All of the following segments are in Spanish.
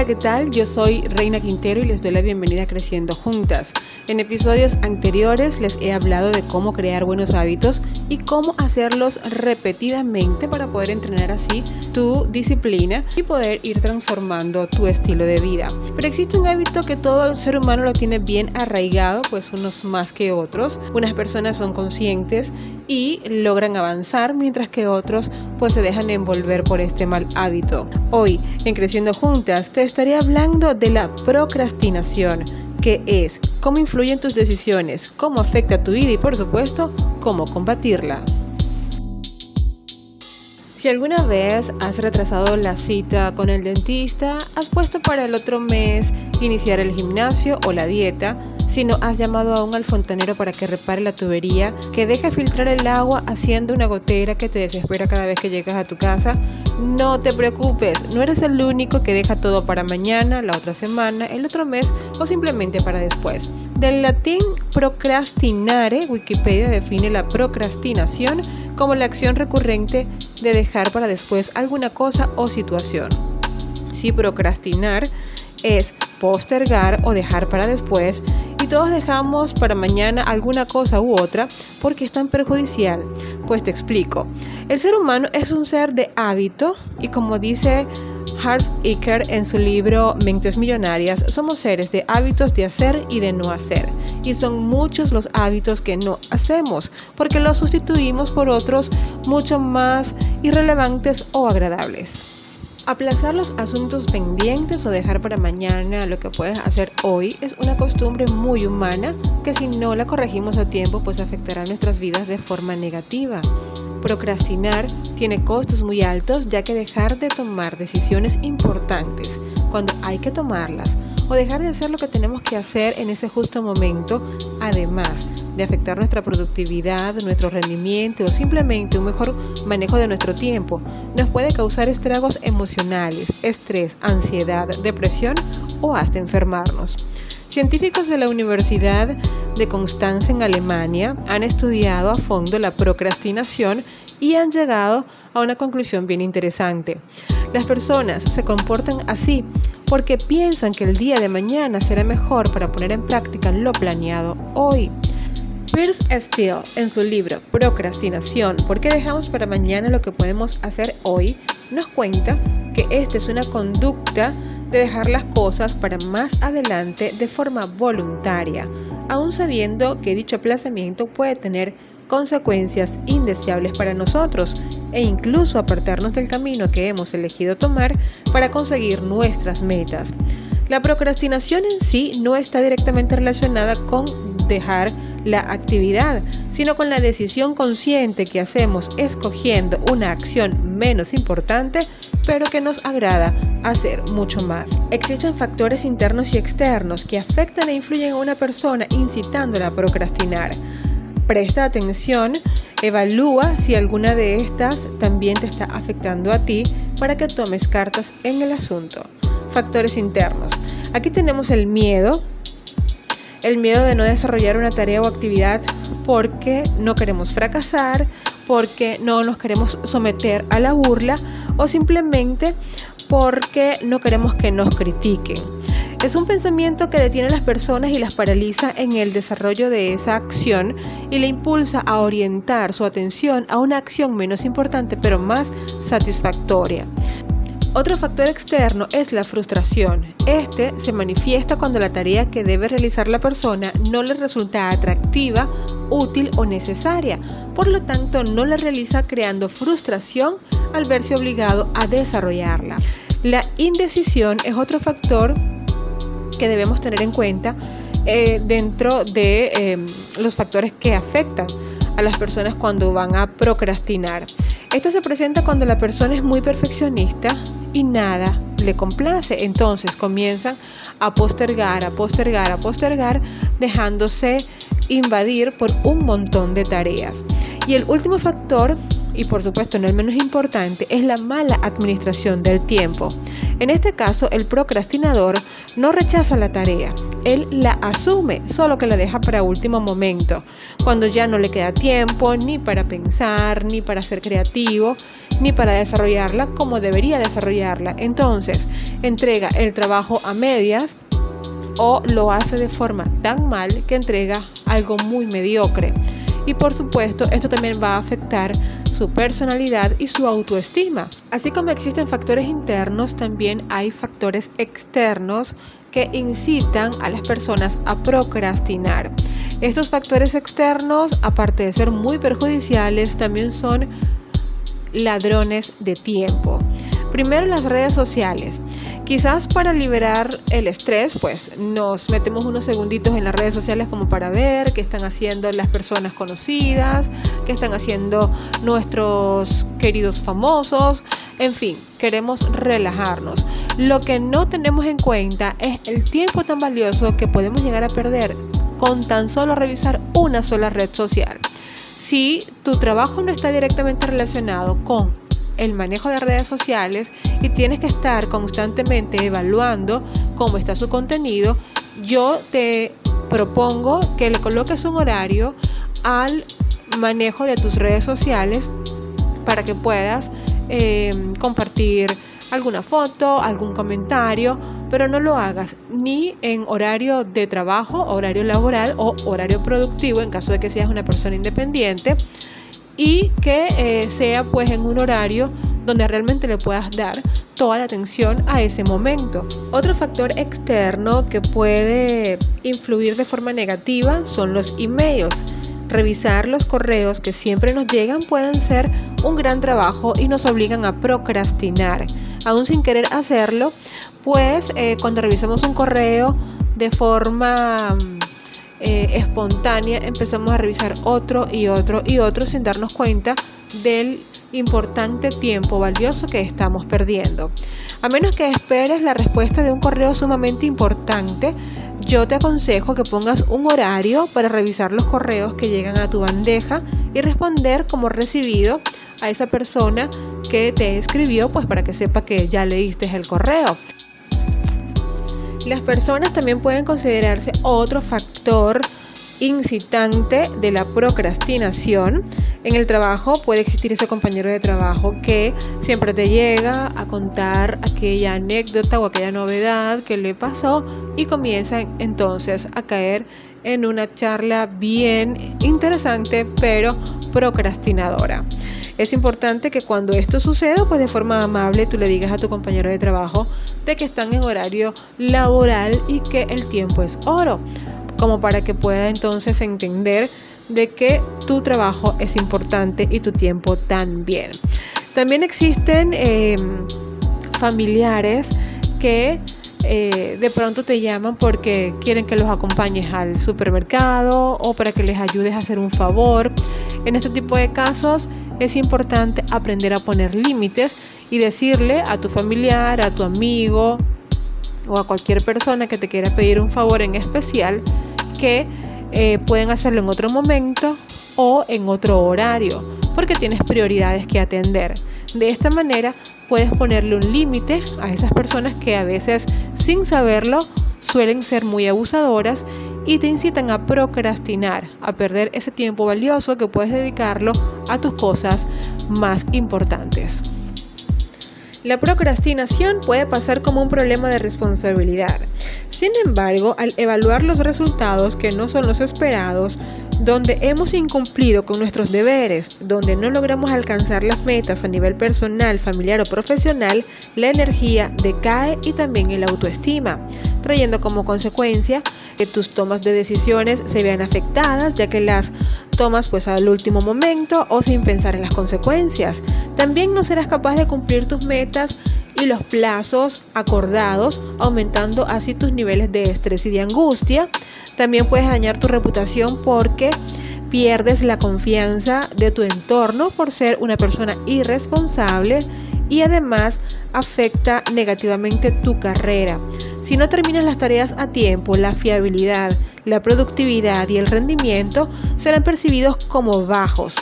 Hola, ¿qué tal? Yo soy Reina Quintero y les doy la bienvenida a Creciendo Juntas. En episodios anteriores les he hablado de cómo crear buenos hábitos y cómo hacerlos repetidamente para poder entrenar así tu disciplina y poder ir transformando tu estilo de vida. Pero existe un hábito que todo el ser humano lo tiene bien arraigado, pues unos más que otros. Unas personas son conscientes y logran avanzar, mientras que otros pues se dejan envolver por este mal hábito. Hoy, en Creciendo Juntas, te estaré hablando de la procrastinación, qué es, cómo influye en tus decisiones, cómo afecta tu vida y por supuesto, cómo combatirla. Si alguna vez has retrasado la cita con el dentista, has puesto para el otro mes iniciar el gimnasio o la dieta, si no has llamado aún al fontanero para que repare la tubería, que deje filtrar el agua haciendo una gotera que te desespera cada vez que llegas a tu casa, no te preocupes, no eres el único que deja todo para mañana, la otra semana, el otro mes o simplemente para después. Del latín procrastinare, Wikipedia define la procrastinación como la acción recurrente de dejar para después alguna cosa o situación. Si procrastinar es postergar o dejar para después y todos dejamos para mañana alguna cosa u otra porque es tan perjudicial. Pues te explico. El ser humano es un ser de hábito y como dice Harv Eker en su libro Mentes Millonarias, somos seres de hábitos de hacer y de no hacer. Y son muchos los hábitos que no hacemos, porque los sustituimos por otros mucho más irrelevantes o agradables. Aplazar los asuntos pendientes o dejar para mañana lo que puedes hacer hoy es una costumbre muy humana que si no la corregimos a tiempo pues afectará nuestras vidas de forma negativa. Procrastinar tiene costos muy altos ya que dejar de tomar decisiones importantes cuando hay que tomarlas o dejar de hacer lo que tenemos que hacer en ese justo momento, además afectar nuestra productividad, nuestro rendimiento o simplemente un mejor manejo de nuestro tiempo, nos puede causar estragos emocionales, estrés, ansiedad, depresión o hasta enfermarnos. Científicos de la Universidad de Constanza en Alemania han estudiado a fondo la procrastinación y han llegado a una conclusión bien interesante. Las personas se comportan así porque piensan que el día de mañana será mejor para poner en práctica lo planeado hoy. Pierce Steele, en su libro Procrastinación, ¿por qué dejamos para mañana lo que podemos hacer hoy?, nos cuenta que esta es una conducta de dejar las cosas para más adelante de forma voluntaria, aun sabiendo que dicho aplazamiento puede tener consecuencias indeseables para nosotros e incluso apartarnos del camino que hemos elegido tomar para conseguir nuestras metas. La procrastinación en sí no está directamente relacionada con dejar la actividad, sino con la decisión consciente que hacemos escogiendo una acción menos importante, pero que nos agrada hacer mucho más. Existen factores internos y externos que afectan e influyen a una persona incitándola a procrastinar. Presta atención, evalúa si alguna de estas también te está afectando a ti para que tomes cartas en el asunto. Factores internos. Aquí tenemos el miedo, el miedo de no desarrollar una tarea o actividad porque no queremos fracasar, porque no nos queremos someter a la burla o simplemente porque no queremos que nos critiquen. Es un pensamiento que detiene a las personas y las paraliza en el desarrollo de esa acción y le impulsa a orientar su atención a una acción menos importante pero más satisfactoria. Otro factor externo es la frustración. Este se manifiesta cuando la tarea que debe realizar la persona no le resulta atractiva, útil o necesaria. Por lo tanto, no la realiza creando frustración al verse obligado a desarrollarla. La indecisión es otro factor que debemos tener en cuenta eh, dentro de em, los factores que afectan a las personas cuando van a procrastinar. Esto se presenta cuando la persona es muy perfeccionista y nada le complace. Entonces comienzan a postergar, a postergar, a postergar, dejándose invadir por un montón de tareas. Y el último factor y por supuesto no el menos importante, es la mala administración del tiempo. En este caso, el procrastinador no rechaza la tarea, él la asume, solo que la deja para último momento, cuando ya no le queda tiempo ni para pensar, ni para ser creativo, ni para desarrollarla como debería desarrollarla. Entonces, entrega el trabajo a medias o lo hace de forma tan mal que entrega algo muy mediocre. Y por supuesto, esto también va a afectar su personalidad y su autoestima. Así como existen factores internos, también hay factores externos que incitan a las personas a procrastinar. Estos factores externos, aparte de ser muy perjudiciales, también son ladrones de tiempo. Primero las redes sociales. Quizás para liberar el estrés, pues nos metemos unos segunditos en las redes sociales como para ver qué están haciendo las personas conocidas, qué están haciendo nuestros queridos famosos, en fin, queremos relajarnos. Lo que no tenemos en cuenta es el tiempo tan valioso que podemos llegar a perder con tan solo revisar una sola red social. Si tu trabajo no está directamente relacionado con el manejo de redes sociales y tienes que estar constantemente evaluando cómo está su contenido, yo te propongo que le coloques un horario al manejo de tus redes sociales para que puedas eh, compartir alguna foto, algún comentario, pero no lo hagas ni en horario de trabajo, horario laboral o horario productivo en caso de que seas una persona independiente y que eh, sea pues en un horario donde realmente le puedas dar toda la atención a ese momento. Otro factor externo que puede influir de forma negativa son los emails. Revisar los correos que siempre nos llegan pueden ser un gran trabajo y nos obligan a procrastinar. Aún sin querer hacerlo, pues cuando revisamos un correo de forma eh, espontánea empezamos a revisar otro y otro y otro sin darnos cuenta del importante tiempo valioso que estamos perdiendo. A menos que esperes la respuesta de un correo sumamente importante, yo te aconsejo que pongas un horario para revisar los correos que llegan a tu bandeja y responder como recibido a esa persona que te escribió, pues para que sepa que ya leíste el correo. Las personas también pueden considerarse otro factor incitante de la procrastinación. En el trabajo puede existir ese compañero de trabajo que siempre te llega a contar aquella anécdota o aquella novedad que le pasó y comienza entonces a caer en una charla bien interesante pero procrastinadora. Es importante que cuando esto suceda, pues de forma amable tú le digas a tu compañero de trabajo que están en horario laboral y que el tiempo es oro, como para que pueda entonces entender de que tu trabajo es importante y tu tiempo también. También existen em, familiares que eh, de pronto te llaman porque quieren que los acompañes al supermercado o para que les ayudes a hacer un favor. En este tipo de casos es importante aprender a poner límites y decirle a tu familiar, a tu amigo o a cualquier persona que te quiera pedir un favor en especial que eh, pueden hacerlo en otro momento o en otro horario porque tienes prioridades que atender. De esta manera puedes ponerle un límite a esas personas que a veces sin saberlo suelen ser muy abusadoras y te incitan a procrastinar, a perder ese tiempo valioso que puedes dedicarlo a tus cosas más importantes. La procrastinación puede pasar como un problema de responsabilidad. Sin embargo, al evaluar los resultados que no son los esperados, donde hemos incumplido con nuestros deberes, donde no logramos alcanzar las metas a nivel personal, familiar o profesional, la energía decae y también el autoestima, trayendo como consecuencia que tus tomas de decisiones se vean afectadas, ya que las tomas pues al último momento o sin pensar en las consecuencias. También no serás capaz de cumplir tus metas y los plazos acordados, aumentando así tus niveles de estrés y de angustia. También puedes dañar tu reputación porque pierdes la confianza de tu entorno por ser una persona irresponsable y además afecta negativamente tu carrera. Si no terminas las tareas a tiempo, la fiabilidad, la productividad y el rendimiento serán percibidos como bajos.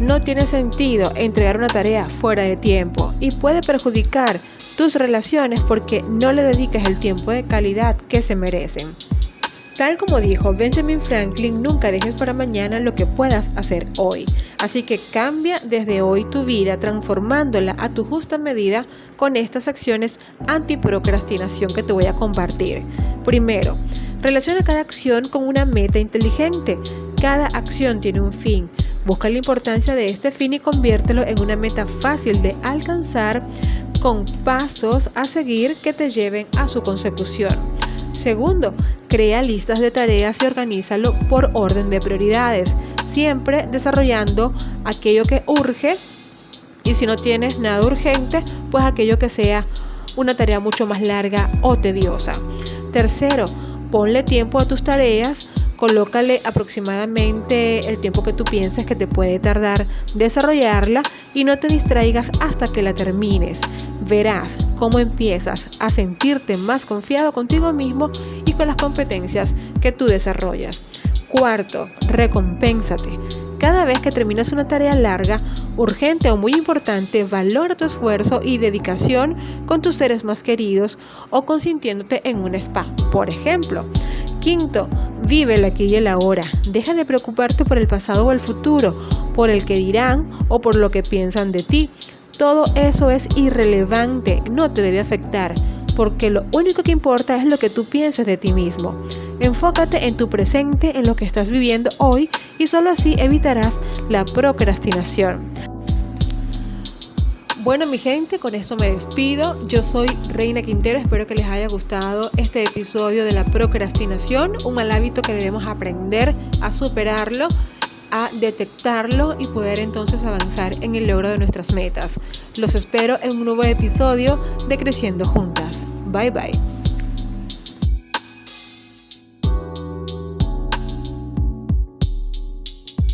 No tiene sentido entregar una tarea fuera de tiempo y puede perjudicar tus relaciones porque no le dedicas el tiempo de calidad que se merecen. Tal como dijo Benjamin Franklin, nunca dejes para mañana lo que puedas hacer hoy. Así que cambia desde hoy tu vida transformándola a tu justa medida con estas acciones antiprocrastinación que te voy a compartir. Primero, relaciona cada acción con una meta inteligente. Cada acción tiene un fin. Busca la importancia de este fin y conviértelo en una meta fácil de alcanzar con pasos a seguir que te lleven a su consecución. Segundo, crea listas de tareas y organízalo por orden de prioridades, siempre desarrollando aquello que urge y si no tienes nada urgente, pues aquello que sea una tarea mucho más larga o tediosa. Tercero, ponle tiempo a tus tareas, colócale aproximadamente el tiempo que tú pienses que te puede tardar desarrollarla y no te distraigas hasta que la termines verás cómo empiezas a sentirte más confiado contigo mismo con las competencias que tú desarrollas. Cuarto, recompénsate. Cada vez que terminas una tarea larga, urgente o muy importante, valora tu esfuerzo y dedicación con tus seres más queridos o consintiéndote en un spa, por ejemplo. Quinto, vive el aquí y el ahora. Deja de preocuparte por el pasado o el futuro, por el que dirán o por lo que piensan de ti. Todo eso es irrelevante, no te debe afectar, porque lo único que importa es lo que tú pienses de ti mismo. Enfócate en tu presente, en lo que estás viviendo hoy y solo así evitarás la procrastinación. Bueno mi gente, con esto me despido. Yo soy Reina Quintero, espero que les haya gustado este episodio de la procrastinación, un mal hábito que debemos aprender a superarlo a detectarlo y poder entonces avanzar en el logro de nuestras metas. Los espero en un nuevo episodio de Creciendo Juntas. Bye bye.